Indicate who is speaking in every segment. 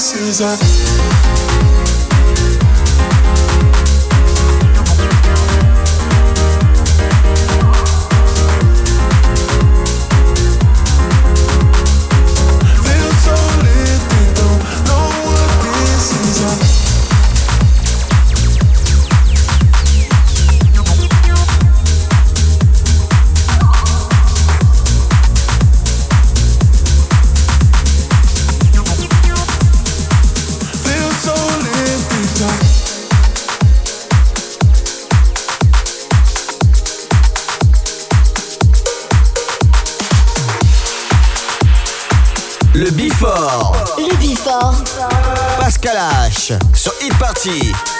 Speaker 1: Sur Hit Party.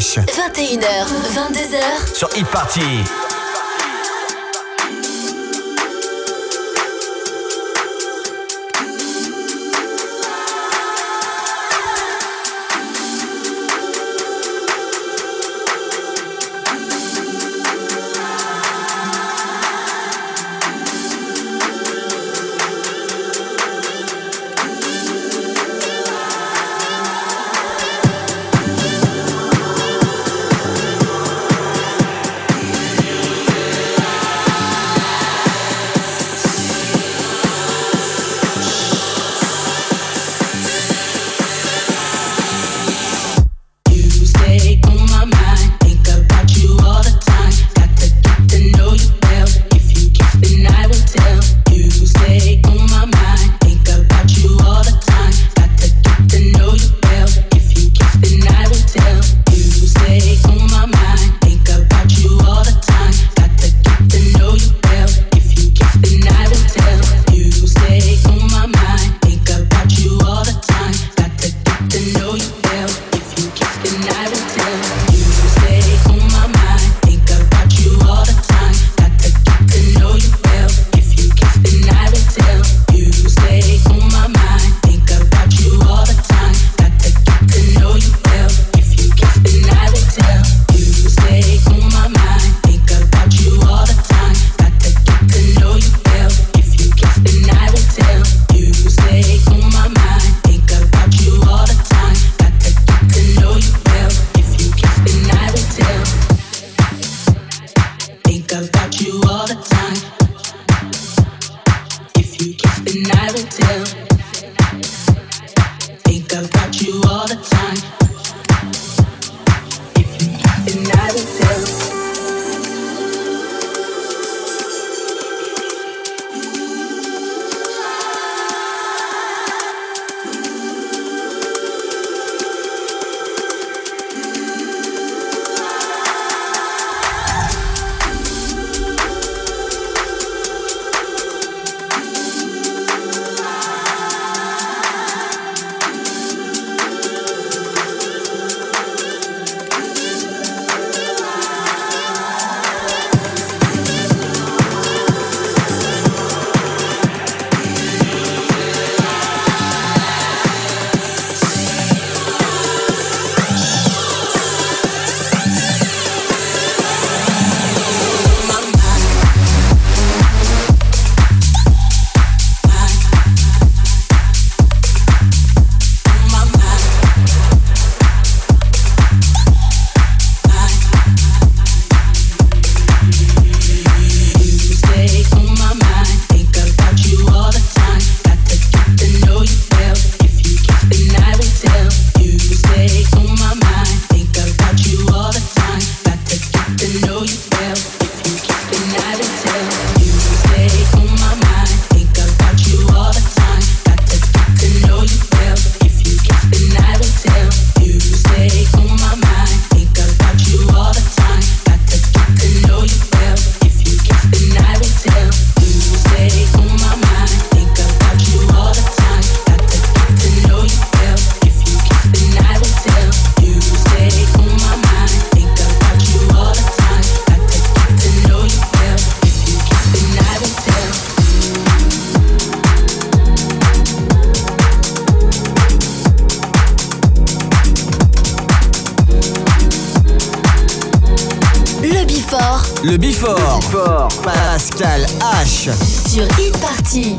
Speaker 2: H.
Speaker 3: 21h, 22h.
Speaker 2: Sur Hit Party.
Speaker 1: tell.
Speaker 3: Sur
Speaker 4: e-party.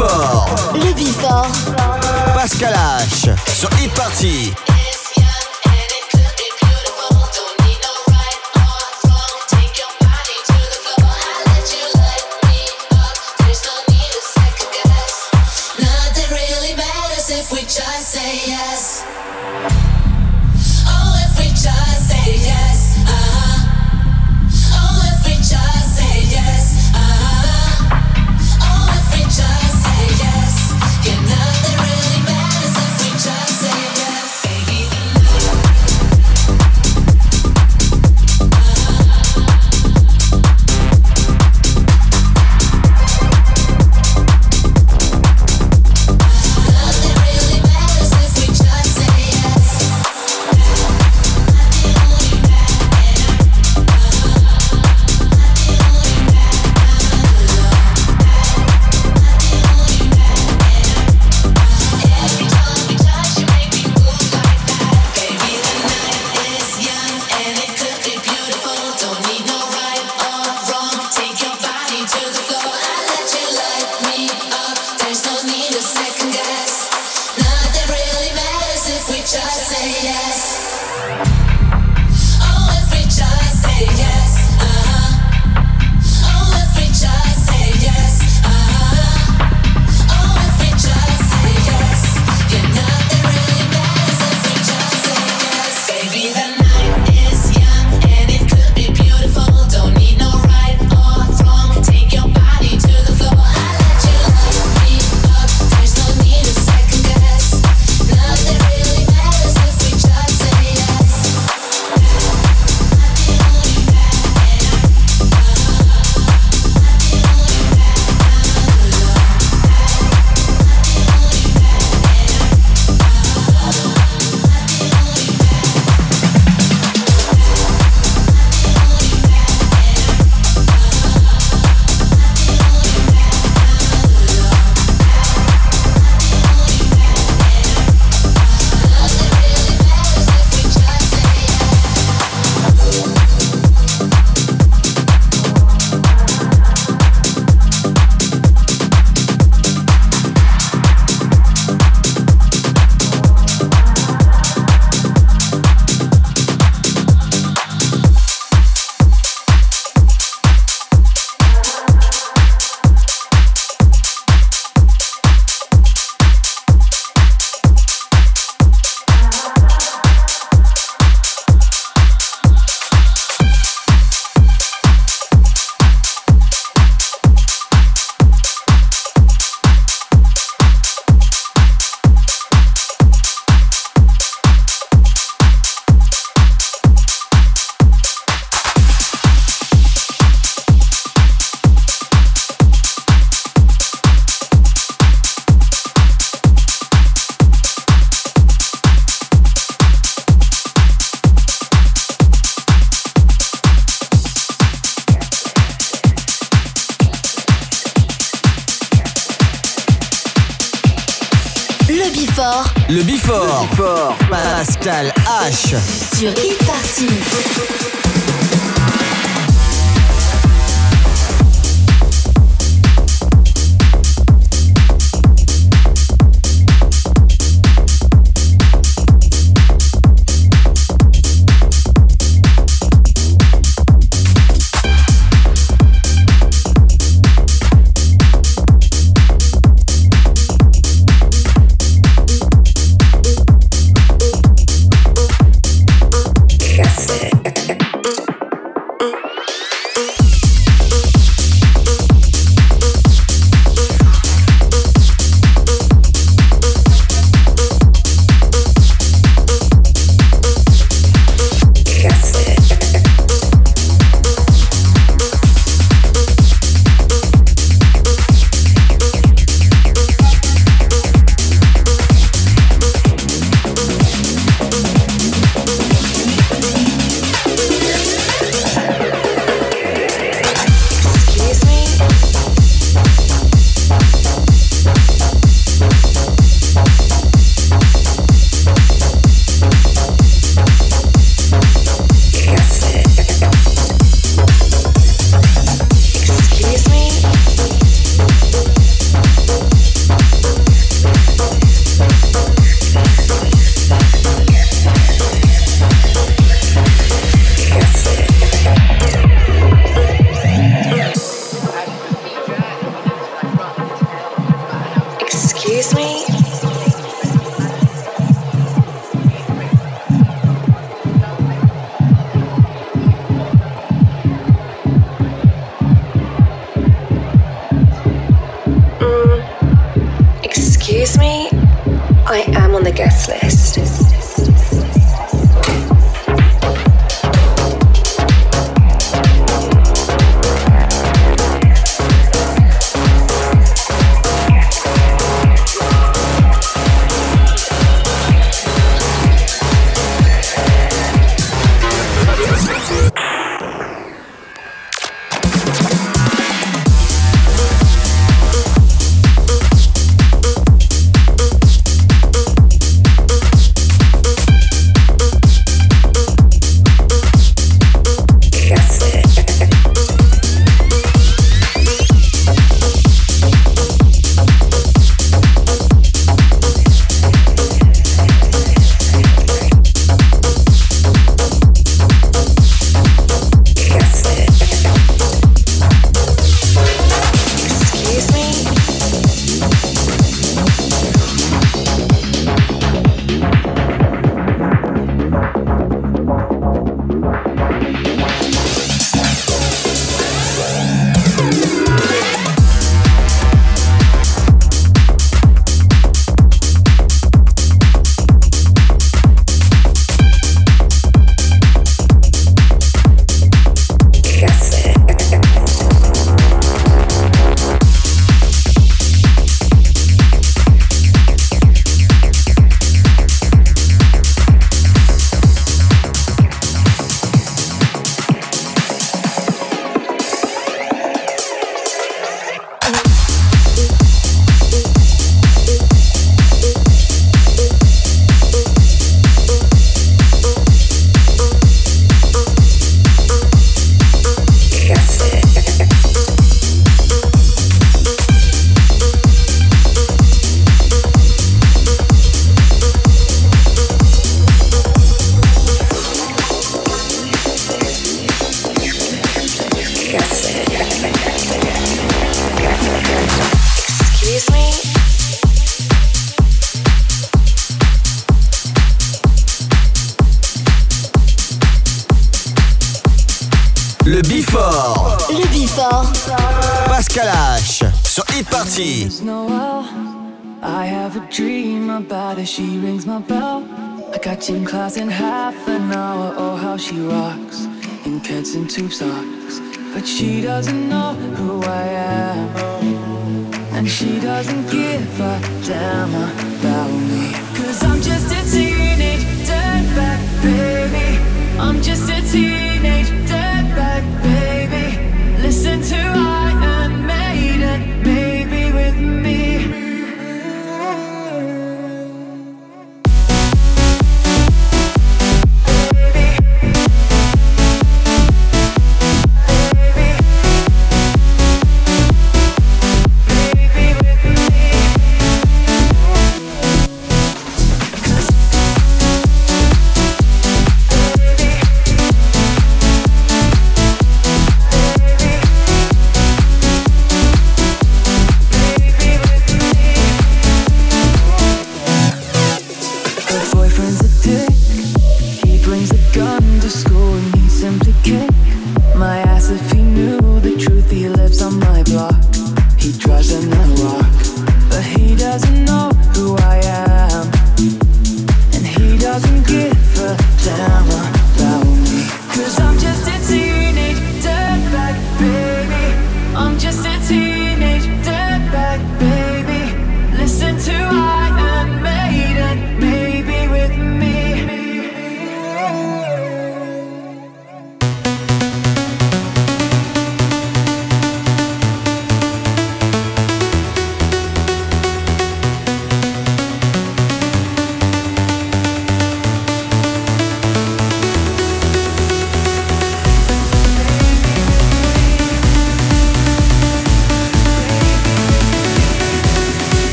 Speaker 5: Baby
Speaker 6: me, I am on
Speaker 2: the guest list.
Speaker 4: Tube socks. But she doesn't know who I am. And she doesn't give a damn about me. Cause I'm just a teenage dirtbag baby. I'm just a teenage dirtbag baby.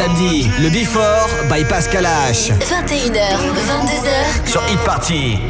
Speaker 1: samedi, le Before by Pascal H.
Speaker 3: 21h, 22h
Speaker 1: sur Hit Party.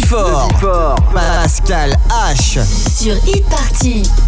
Speaker 3: Before.
Speaker 1: Pascal H.
Speaker 3: Sur e-party.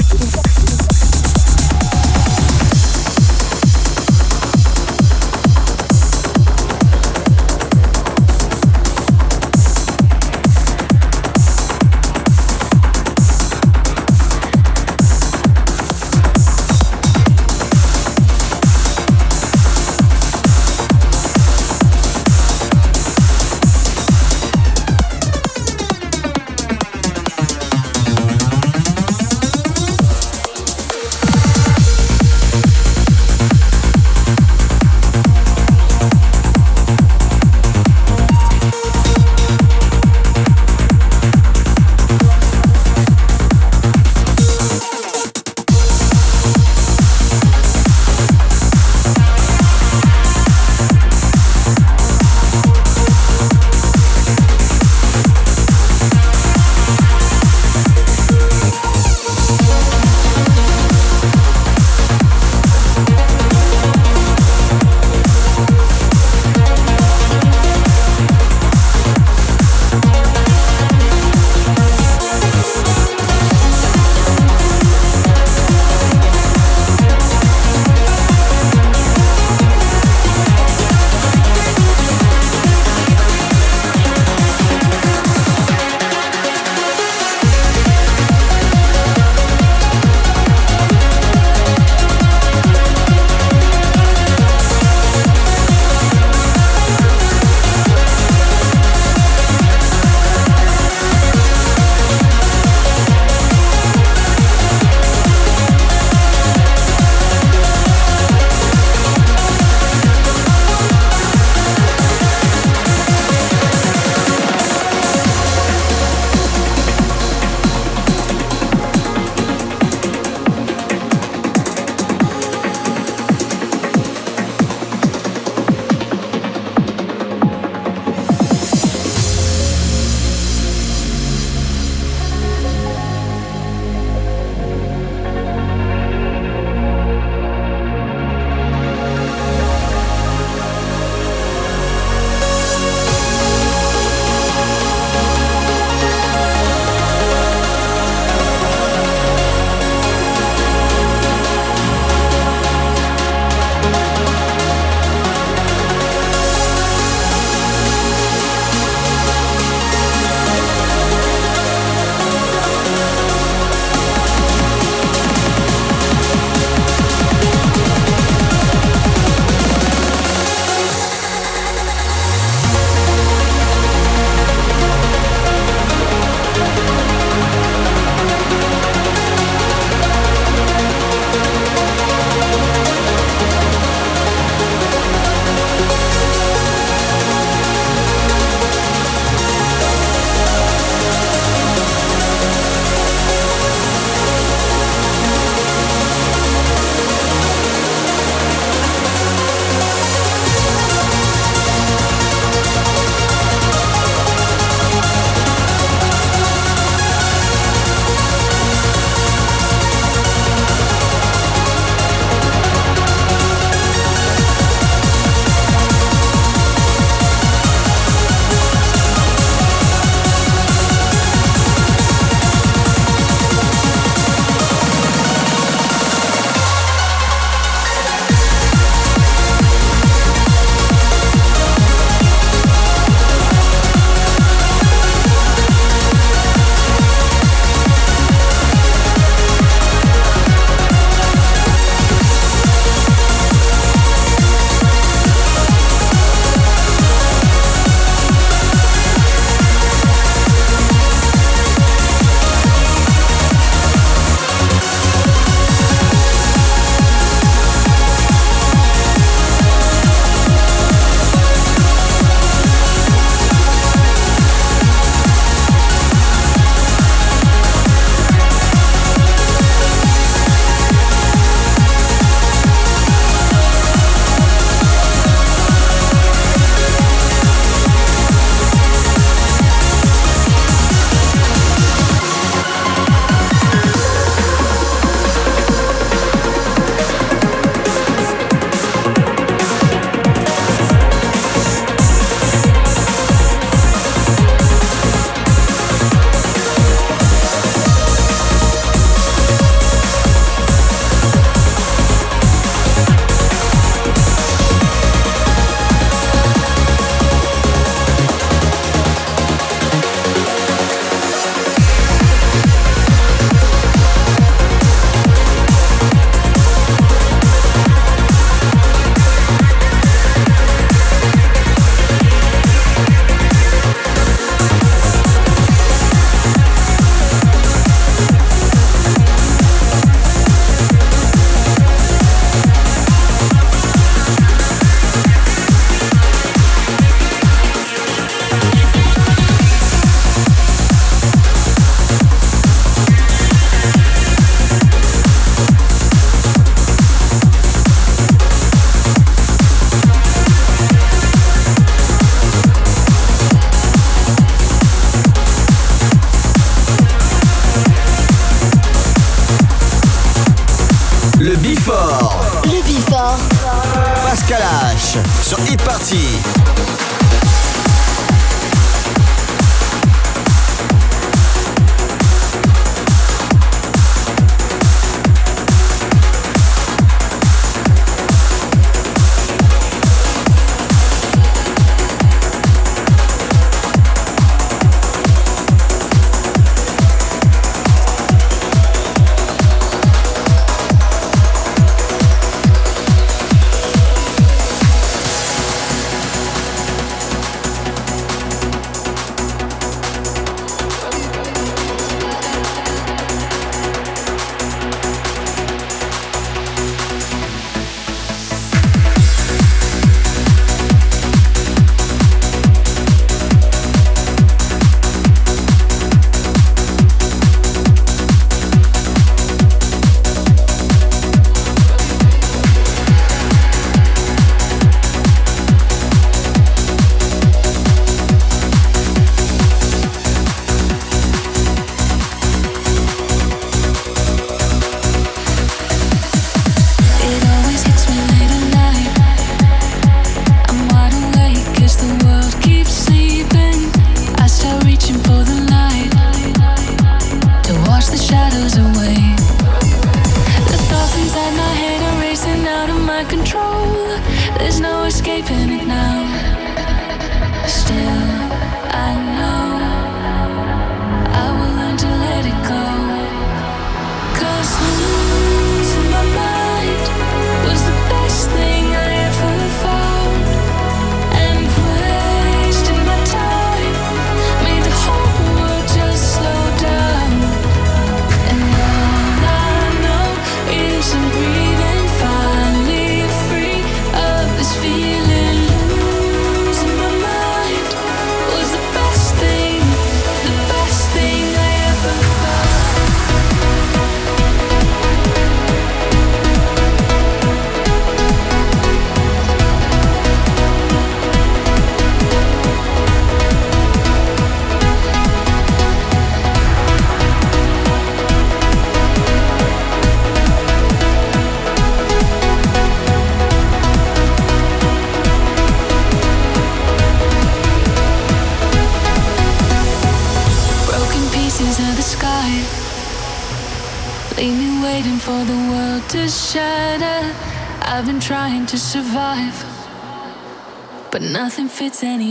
Speaker 3: any